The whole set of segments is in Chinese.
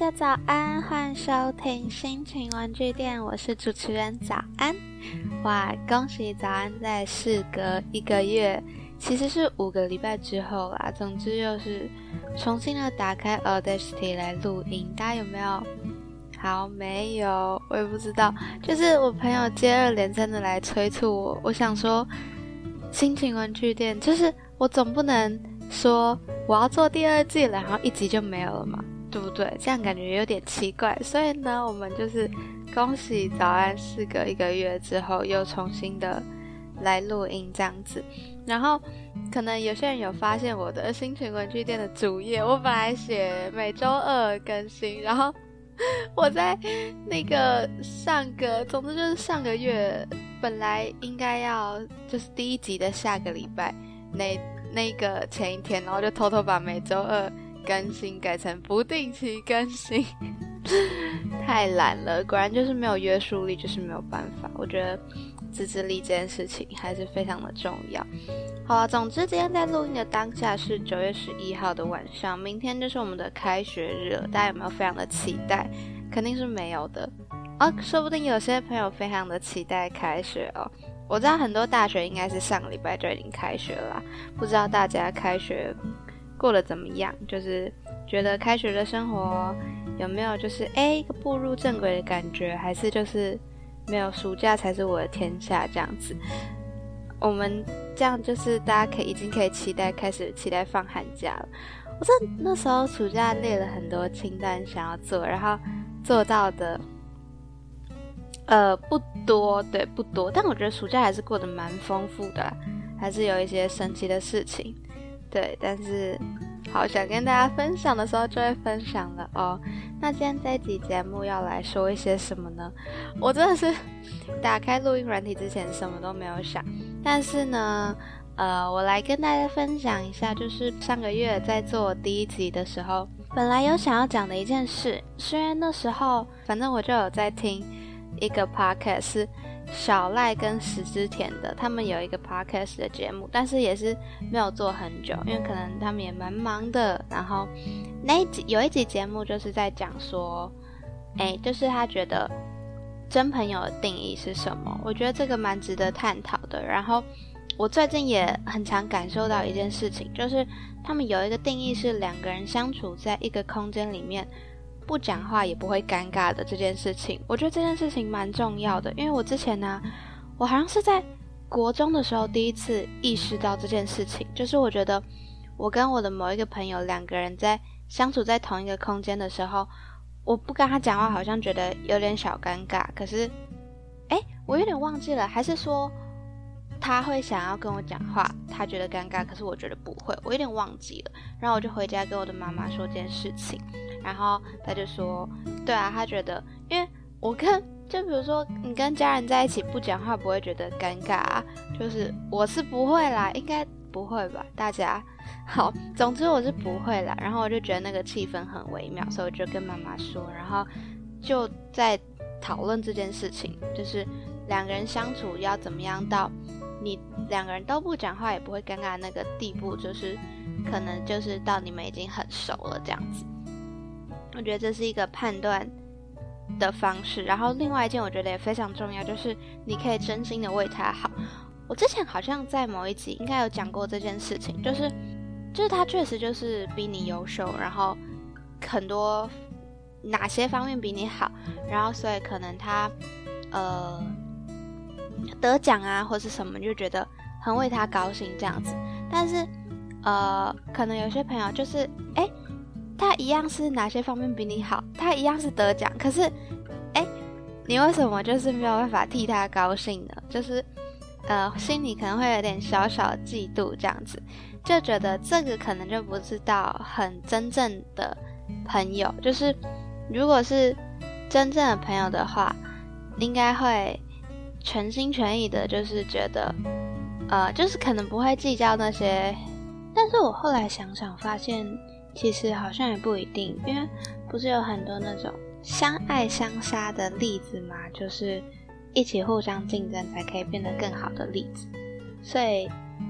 大家早安，欢迎收听心情玩具店，我是主持人早安。哇，恭喜早安在事隔一个月，其实是五个礼拜之后啦。总之又是重新的打开 Audacity 来录音，大家有没有？好，没有，我也不知道。就是我朋友接二连三的来催促我，我想说，心情玩具店，就是我总不能说我要做第二季了，然后一集就没有了嘛。对不对？这样感觉有点奇怪，所以呢，我们就是恭喜早安，事隔一个月之后又重新的来录音这样子。然后可能有些人有发现我的心情文具店的主页，我本来写每周二更新，然后 我在那个上个，总之就是上个月本来应该要就是第一集的下个礼拜那那个前一天，然后就偷偷把每周二。更新改成不定期更新，太懒了。果然就是没有约束力，就是没有办法。我觉得自制力这件事情还是非常的重要。好了，总之今天在录音的当下是九月十一号的晚上，明天就是我们的开学日了。大家有没有非常的期待？肯定是没有的啊，说不定有些朋友非常的期待开学哦。我知道很多大学应该是上个礼拜就已经开学了，不知道大家开学。过得怎么样？就是觉得开学的生活有没有就是哎一个步入正轨的感觉，还是就是没有暑假才是我的天下这样子？我们这样就是大家可以已经可以期待开始期待放寒假了。我这那时候暑假列了很多清单想要做，然后做到的呃不多，对不多，但我觉得暑假还是过得蛮丰富的，还是有一些神奇的事情。对，但是好想跟大家分享的时候就会分享了哦。那今天这一集节目要来说一些什么呢？我真的是打开录音软体之前什么都没有想，但是呢，呃，我来跟大家分享一下，就是上个月在做第一集的时候，本来有想要讲的一件事，虽然那时候反正我就有在听一个 podcast。小赖跟石之田的，他们有一个 podcast 的节目，但是也是没有做很久，因为可能他们也蛮忙的。然后那一集有一集节目就是在讲说，哎，就是他觉得真朋友的定义是什么？我觉得这个蛮值得探讨的。然后我最近也很常感受到一件事情，就是他们有一个定义是两个人相处在一个空间里面。不讲话也不会尴尬的这件事情，我觉得这件事情蛮重要的。因为我之前呢，我好像是在国中的时候第一次意识到这件事情，就是我觉得我跟我的某一个朋友两个人在相处在同一个空间的时候，我不跟他讲话，好像觉得有点小尴尬。可是，哎，我有点忘记了，还是说他会想要跟我讲话，他觉得尴尬，可是我觉得不会，我有点忘记了。然后我就回家跟我的妈妈说这件事情。然后他就说：“对啊，他觉得，因为我跟就比如说你跟家人在一起不讲话，不会觉得尴尬啊。就是我是不会啦，应该不会吧？大家好，总之我是不会啦。然后我就觉得那个气氛很微妙，所以我就跟妈妈说，然后就在讨论这件事情，就是两个人相处要怎么样到你两个人都不讲话也不会尴尬那个地步，就是可能就是到你们已经很熟了这样子。”我觉得这是一个判断的方式，然后另外一件我觉得也非常重要，就是你可以真心的为他好。我之前好像在某一集应该有讲过这件事情，就是就是他确实就是比你优秀，然后很多哪些方面比你好，然后所以可能他呃得奖啊或是什么，就觉得很为他高兴这样子。但是呃，可能有些朋友就是哎。他一样是哪些方面比你好？他一样是得奖，可是，哎，你为什么就是没有办法替他高兴呢？就是，呃，心里可能会有点小小嫉妒，这样子，就觉得这个可能就不知道很真正的朋友。就是，如果是真正的朋友的话，应该会全心全意的，就是觉得，呃，就是可能不会计较那些。但是我后来想想，发现。其实好像也不一定，因为不是有很多那种相爱相杀的例子嘛，就是一起互相竞争才可以变得更好的例子。所以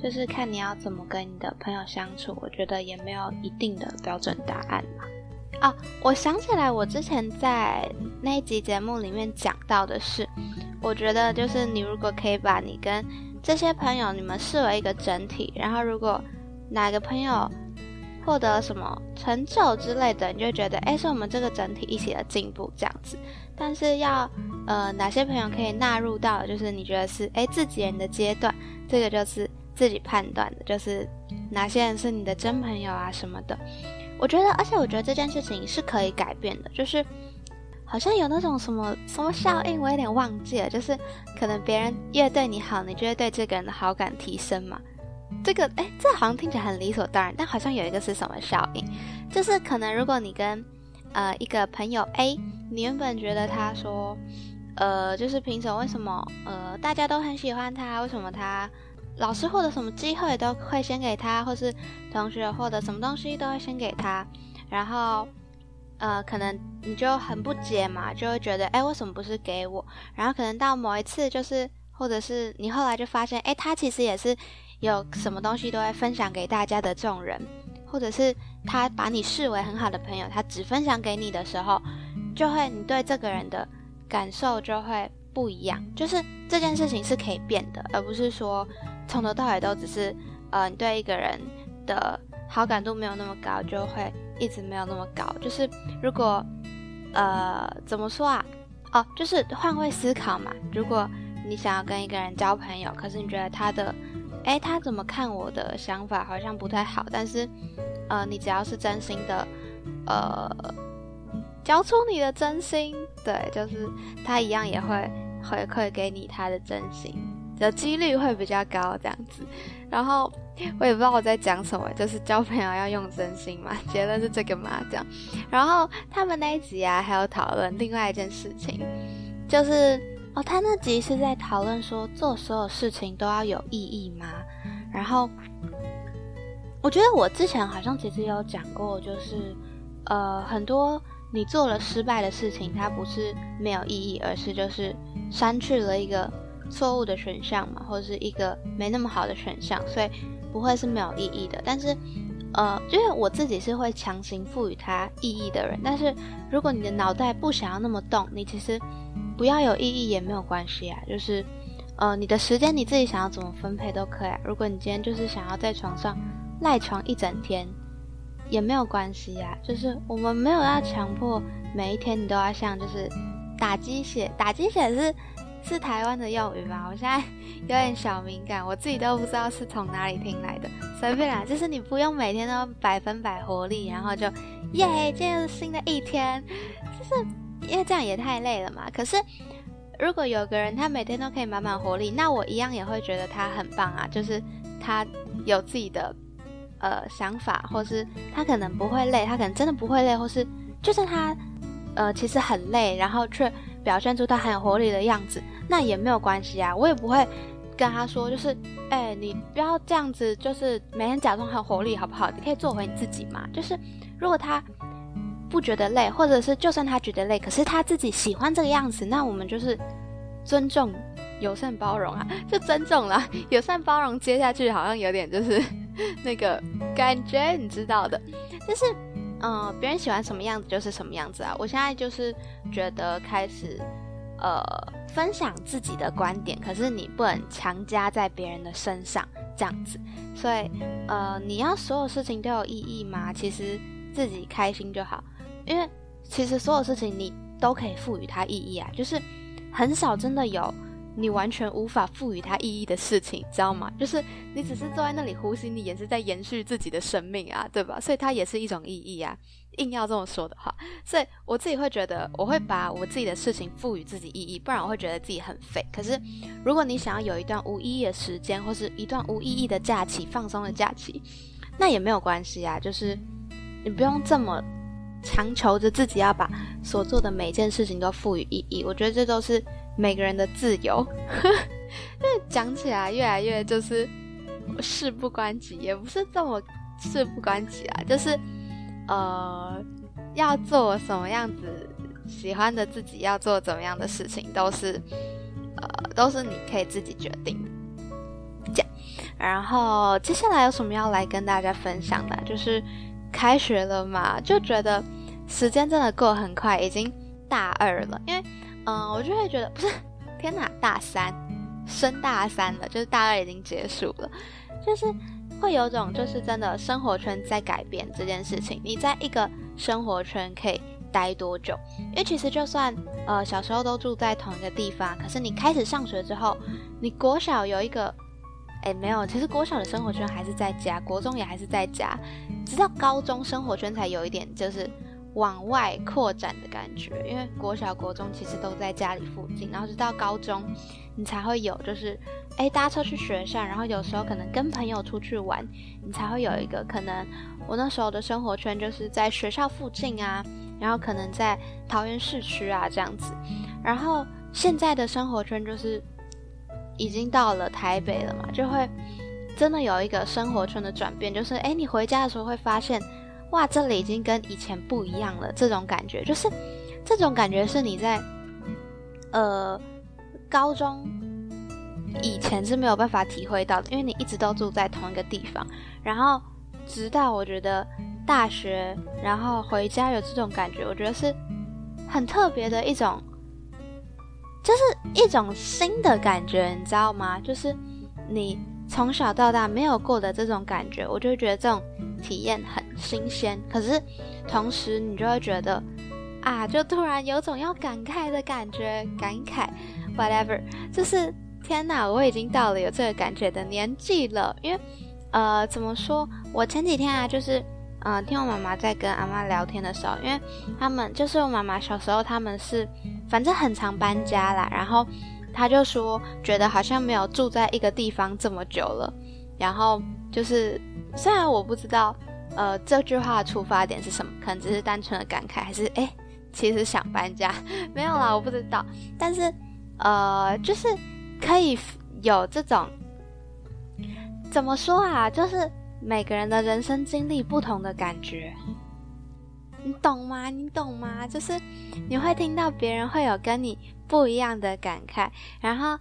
就是看你要怎么跟你的朋友相处，我觉得也没有一定的标准答案嘛。哦，我想起来，我之前在那一集节目里面讲到的是，我觉得就是你如果可以把你跟这些朋友你们视为一个整体，然后如果哪个朋友获得什么成就之类的，你就觉得哎，是我们这个整体一起的进步这样子。但是要呃哪些朋友可以纳入到，就是你觉得是哎自己人的阶段，这个就是自己判断的，就是哪些人是你的真朋友啊什么的。我觉得，而且我觉得这件事情是可以改变的，就是好像有那种什么什么效应，我有点忘记了。就是可能别人越对你好，你就会对这个人的好感提升嘛。这个，哎，这好像听起来很理所当然，但好像有一个是什么效应，就是可能如果你跟呃一个朋友 A，你原本觉得他说，呃，就是凭什么？为什么？呃，大家都很喜欢他，为什么他？老师获得什么机会都会先给他，或是同学获得什么东西都会先给他，然后，呃，可能你就很不解嘛，就会觉得，哎，为什么不是给我？然后可能到某一次，就是或者是你后来就发现，哎，他其实也是有什么东西都会分享给大家的这种人，或者是他把你视为很好的朋友，他只分享给你的时候，就会你对这个人的感受就会不一样，就是这件事情是可以变的，而不是说。从头到尾都只是，呃，你对一个人的好感度没有那么高，就会一直没有那么高。就是如果，呃，怎么说啊？哦，就是换位思考嘛。如果你想要跟一个人交朋友，可是你觉得他的，哎，他怎么看我的想法好像不太好，但是，呃，你只要是真心的，呃，交出你的真心，对，就是他一样也会回馈给你他的真心。的几率会比较高，这样子。然后 我也不知道我在讲什么，就是交朋友要用真心嘛，结论是这个嘛，这样。然后他们那一集啊，还有讨论另外一件事情，就是哦，他那集是在讨论说做所有事情都要有意义吗？然后我觉得我之前好像其实有讲过，就是呃，很多你做了失败的事情，它不是没有意义，而是就是删去了一个。错误的选项嘛，或者是一个没那么好的选项，所以不会是没有意义的。但是，呃，因为我自己是会强行赋予它意义的人。但是，如果你的脑袋不想要那么动，你其实不要有意义也没有关系啊。就是，呃，你的时间你自己想要怎么分配都可以。如果你今天就是想要在床上赖床一整天，也没有关系呀。就是我们没有要强迫每一天你都要像就是打鸡血，打鸡血是。是台湾的用语吗？我现在有点小敏感，我自己都不知道是从哪里听来的。随便啦，就是你不用每天都百分百活力，然后就耶，今天是新的一天，就是因为这样也太累了嘛。可是如果有个人他每天都可以满满活力，那我一样也会觉得他很棒啊。就是他有自己的呃想法，或是他可能不会累，他可能真的不会累，或是就算他呃其实很累，然后却。表现出他很有活力的样子，那也没有关系啊，我也不会跟他说，就是，哎，你不要这样子，就是每天假装很活力，好不好？你可以做回你自己嘛。就是如果他不觉得累，或者是就算他觉得累，可是他自己喜欢这个样子，那我们就是尊重、友善、包容啊，就尊重啦。友善包容接下去好像有点就是 那个感觉，你知道的，就是。嗯，别人喜欢什么样子就是什么样子啊！我现在就是觉得开始，呃，分享自己的观点，可是你不能强加在别人的身上这样子。所以，呃，你要所有事情都有意义吗？其实自己开心就好，因为其实所有事情你都可以赋予它意义啊，就是很少真的有。你完全无法赋予它意义的事情，知道吗？就是你只是坐在那里呼吸，你也是在延续自己的生命啊，对吧？所以它也是一种意义啊。硬要这么说的话，所以我自己会觉得，我会把我自己的事情赋予自己意义，不然我会觉得自己很废。可是，如果你想要有一段无意义的时间，或是一段无意义的假期、放松的假期，那也没有关系啊。就是你不用这么强求着自己要把所做的每件事情都赋予意义。我觉得这都是。每个人的自由，因为讲起来越来越就是事不关己，也不是这么事不关己啊，就是呃要做什么样子喜欢的自己要做怎么样的事情，都是呃都是你可以自己决定。这样，然后接下来有什么要来跟大家分享的？就是开学了嘛，就觉得。时间真的过很快，已经大二了。因为，嗯，我就会觉得，不是，天哪，大三，升大三了，就是大二已经结束了，就是会有种，就是真的生活圈在改变这件事情。你在一个生活圈可以待多久？因为其实就算呃小时候都住在同一个地方，可是你开始上学之后，你国小有一个。哎，没有，其实国小的生活圈还是在家，国中也还是在家，直到高中生活圈才有一点就是往外扩展的感觉。因为国小、国中其实都在家里附近，然后直到高中，你才会有就是哎搭车去学校，然后有时候可能跟朋友出去玩，你才会有一个可能。我那时候的生活圈就是在学校附近啊，然后可能在桃园市区啊这样子，然后现在的生活圈就是。已经到了台北了嘛，就会真的有一个生活圈的转变，就是哎，你回家的时候会发现，哇，这里已经跟以前不一样了。这种感觉，就是这种感觉是你在呃高中以前是没有办法体会到的，因为你一直都住在同一个地方。然后直到我觉得大学，然后回家有这种感觉，我觉得是很特别的一种。就是一种新的感觉，你知道吗？就是你从小到大没有过的这种感觉，我就觉得这种体验很新鲜。可是同时，你就会觉得啊，就突然有种要感慨的感觉，感慨，whatever。就是天哪，我已经到了有这个感觉的年纪了。因为呃，怎么说？我前几天啊，就是嗯，听我妈妈在跟阿妈聊天的时候，因为他们就是我妈妈小时候，他们是。反正很常搬家啦，然后他就说觉得好像没有住在一个地方这么久了，然后就是虽然我不知道，呃，这句话出发点是什么，可能只是单纯的感慨，还是哎，其实想搬家，没有啦，我不知道，但是呃，就是可以有这种怎么说啊，就是每个人的人生经历不同的感觉。你懂吗？你懂吗？就是你会听到别人会有跟你不一样的感慨，然后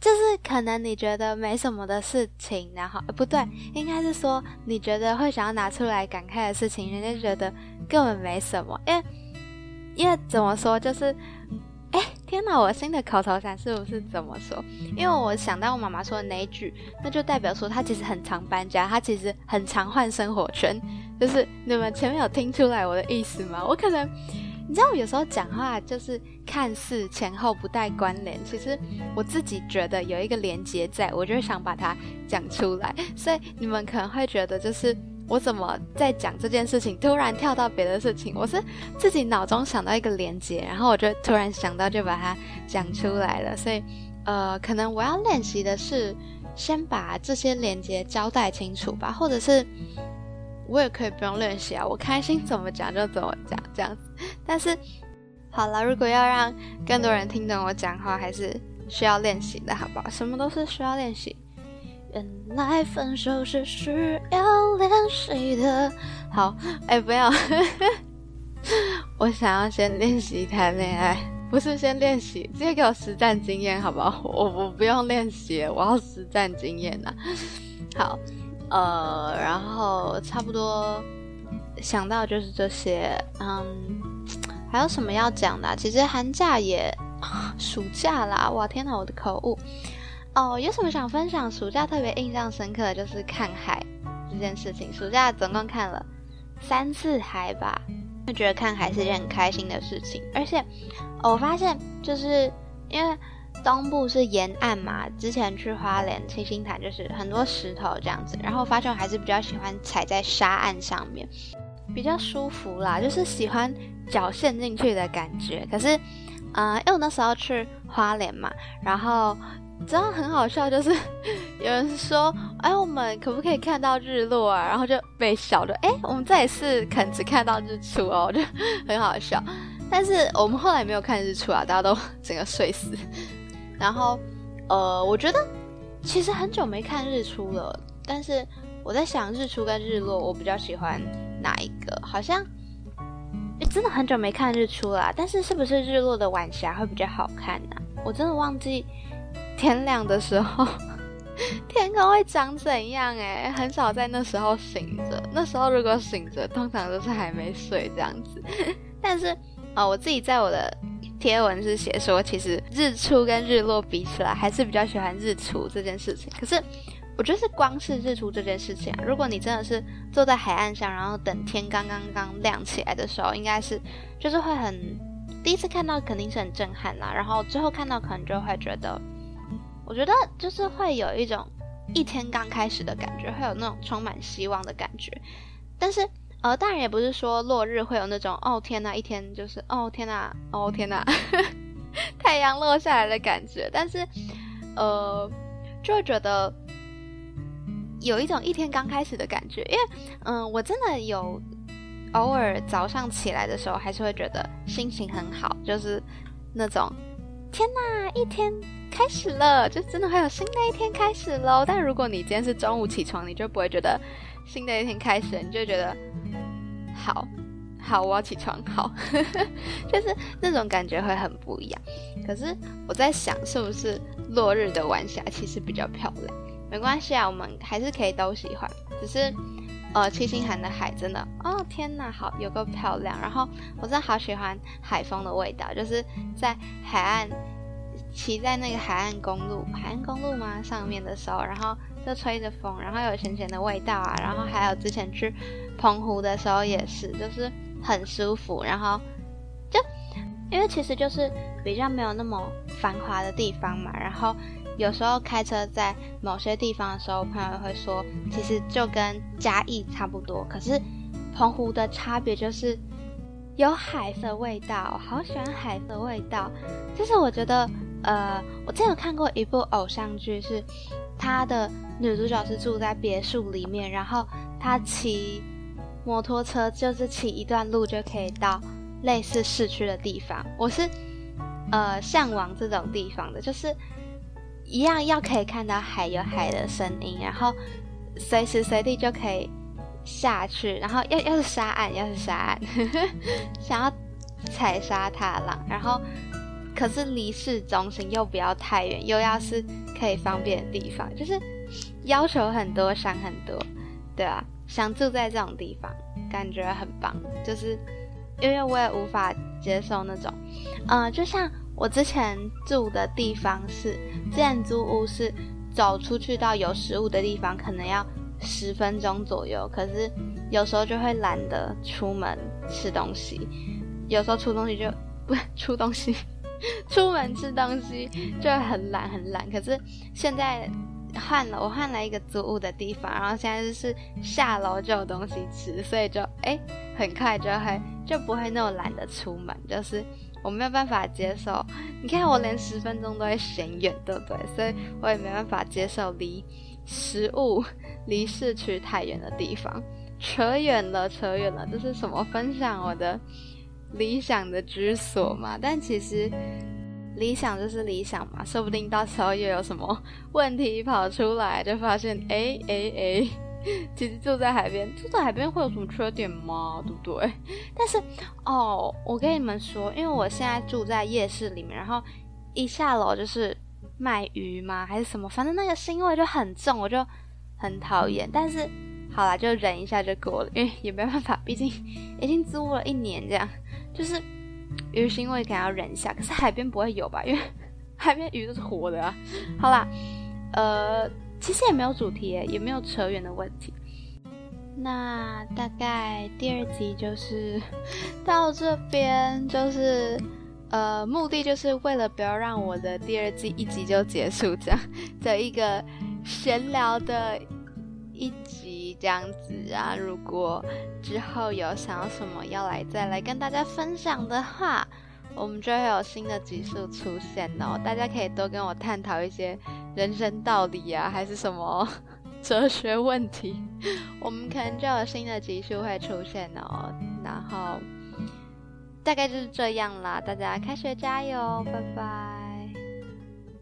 就是可能你觉得没什么的事情，然后不对，应该是说你觉得会想要拿出来感慨的事情，人家觉得根本没什么，因为因为怎么说就是。哎，天哪！我新的口头禅是不是怎么说？因为我想到我妈妈说的那一句，那就代表说她其实很常搬家，她其实很常换生活圈。就是你们前面有听出来我的意思吗？我可能，你知道，我有时候讲话就是看似前后不带关联，其实我自己觉得有一个连接在，我就想把它讲出来。所以你们可能会觉得就是。我怎么在讲这件事情，突然跳到别的事情？我是自己脑中想到一个连接，然后我就突然想到，就把它讲出来了。所以，呃，可能我要练习的是先把这些连接交代清楚吧，或者是我也可以不用练习啊，我开心怎么讲就怎么讲这样子。但是，好了，如果要让更多人听懂我讲话，还是需要练习的，好不好？什么都是需要练习。原来分手是需要练习的。好，哎，不要，我想要先练习谈恋爱，不是先练习，直接给我实战经验，好不好？我我不用练习，我要实战经验呐。好，呃，然后差不多想到就是这些，嗯，还有什么要讲的？其实寒假也 暑假啦，哇，天哪，我的口误。哦，有什么想分享？暑假特别印象深刻的就是看海这件事情。暑假总共看了三次海吧，就觉得看海是一件很开心的事情。而且我发现，就是因为东部是沿岸嘛，之前去花莲七星潭就是很多石头这样子，然后发现我还是比较喜欢踩在沙岸上面，比较舒服啦，就是喜欢脚陷进去的感觉。可是，呃，因为我那时候去花莲嘛，然后。真的很好笑，就是 有人说：“哎，我们可不可以看到日落啊？”然后就被笑的。哎，我们这也是肯只看到日出哦，就很好笑。但是我们后来没有看日出啊，大家都整个睡死。然后，呃，我觉得其实很久没看日出了，但是我在想日出跟日落，我比较喜欢哪一个？好像真的很久没看日出了，但是是不是日落的晚霞会比较好看呢？我真的忘记。天亮的时候，天空会长怎样？哎，很少在那时候醒着。那时候如果醒着，通常都是还没睡这样子。但是呃，我自己在我的贴文是写说，其实日出跟日落比起来，还是比较喜欢日出这件事情。可是我觉得是光是日出这件事情啊，如果你真的是坐在海岸上，然后等天刚刚刚亮起来的时候，应该是就是会很第一次看到肯定是很震撼啦，然后之后看到可能就会觉得，我觉得就是会有一种一天刚开始的感觉，会有那种充满希望的感觉。但是呃，当然也不是说落日会有那种哦天呐，一天就是哦天呐，哦天呐，太阳落下来的感觉。但是呃，就会觉得。有一种一天刚开始的感觉，因为，嗯，我真的有偶尔早上起来的时候，还是会觉得心情很好，就是那种天呐，一天开始了，就真的会有新的一天开始喽。但如果你今天是中午起床，你就不会觉得新的一天开始，你就觉得好好，我要起床，好，就是那种感觉会很不一样。可是我在想，是不是落日的晚霞其实比较漂亮？没关系啊，我们还是可以都喜欢。只是，呃，七星海的海真的，哦天哪，好有个漂亮。然后我真的好喜欢海风的味道，就是在海岸骑在那个海岸公路，海岸公路吗？上面的时候，然后就吹着风，然后有咸咸的味道啊。然后还有之前去澎湖的时候也是，就是很舒服。然后就因为其实就是比较没有那么繁华的地方嘛，然后。有时候开车在某些地方的时候，朋友会说，其实就跟嘉义差不多。可是澎湖的差别就是有海的味道，好喜欢海的味道。就是我觉得，呃，我之前有看过一部偶像剧，是他的女主角是住在别墅里面，然后她骑摩托车，就是骑一段路就可以到类似市区的地方。我是呃向往这种地方的，就是。一样要可以看到海有海的声音，然后随时随地就可以下去，然后要要是沙岸，要是沙岸，想要踩沙踏浪，然后可是离市中心又不要太远，又要是可以方便的地方，就是要求很多，想很多，对啊，想住在这种地方，感觉很棒，就是因为我也无法接受那种，嗯，就像。我之前住的地方是，建筑物是走出去到有食物的地方，可能要十分钟左右。可是有时候就会懒得出门吃东西，有时候出东西就不 出东西，出门吃东西就很懒很懒。可是现在换了，我换了一个租屋的地方，然后现在就是下楼就有东西吃，所以就哎很快就会就不会那么懒得出门，就是。我没有办法接受，你看我连十分钟都会嫌远，对不对？所以我也没办法接受离食物、离市区太远的地方。扯远了，扯远了，这是什么？分享我的理想的居所嘛？但其实理想就是理想嘛，说不定到时候又有什么问题跑出来，就发现哎哎哎。其实住在海边，住在海边会有什么缺点吗？对不对？但是哦，我跟你们说，因为我现在住在夜市里面，然后一下楼就是卖鱼吗？还是什么？反正那个腥味就很重，我就很讨厌。但是好啦，就忍一下就过了，因为也没办法，毕竟已经租了一年，这样就是鱼腥味可能要忍一下。可是海边不会有吧？因为 海边鱼都是活的啊。好啦，呃。其实也没有主题，也没有扯远的问题。那大概第二集就是 到这边，就是呃，目的就是为了不要让我的第二季一集就结束这样的一个闲聊的一集这样子啊。如果之后有想要什么要来再来跟大家分享的话，我们就会有新的集数出现哦。大家可以多跟我探讨一些。人生道理啊，还是什么 哲学问题？我们可能就有新的集数会出现哦。然后大概就是这样啦，大家开学加油，拜拜。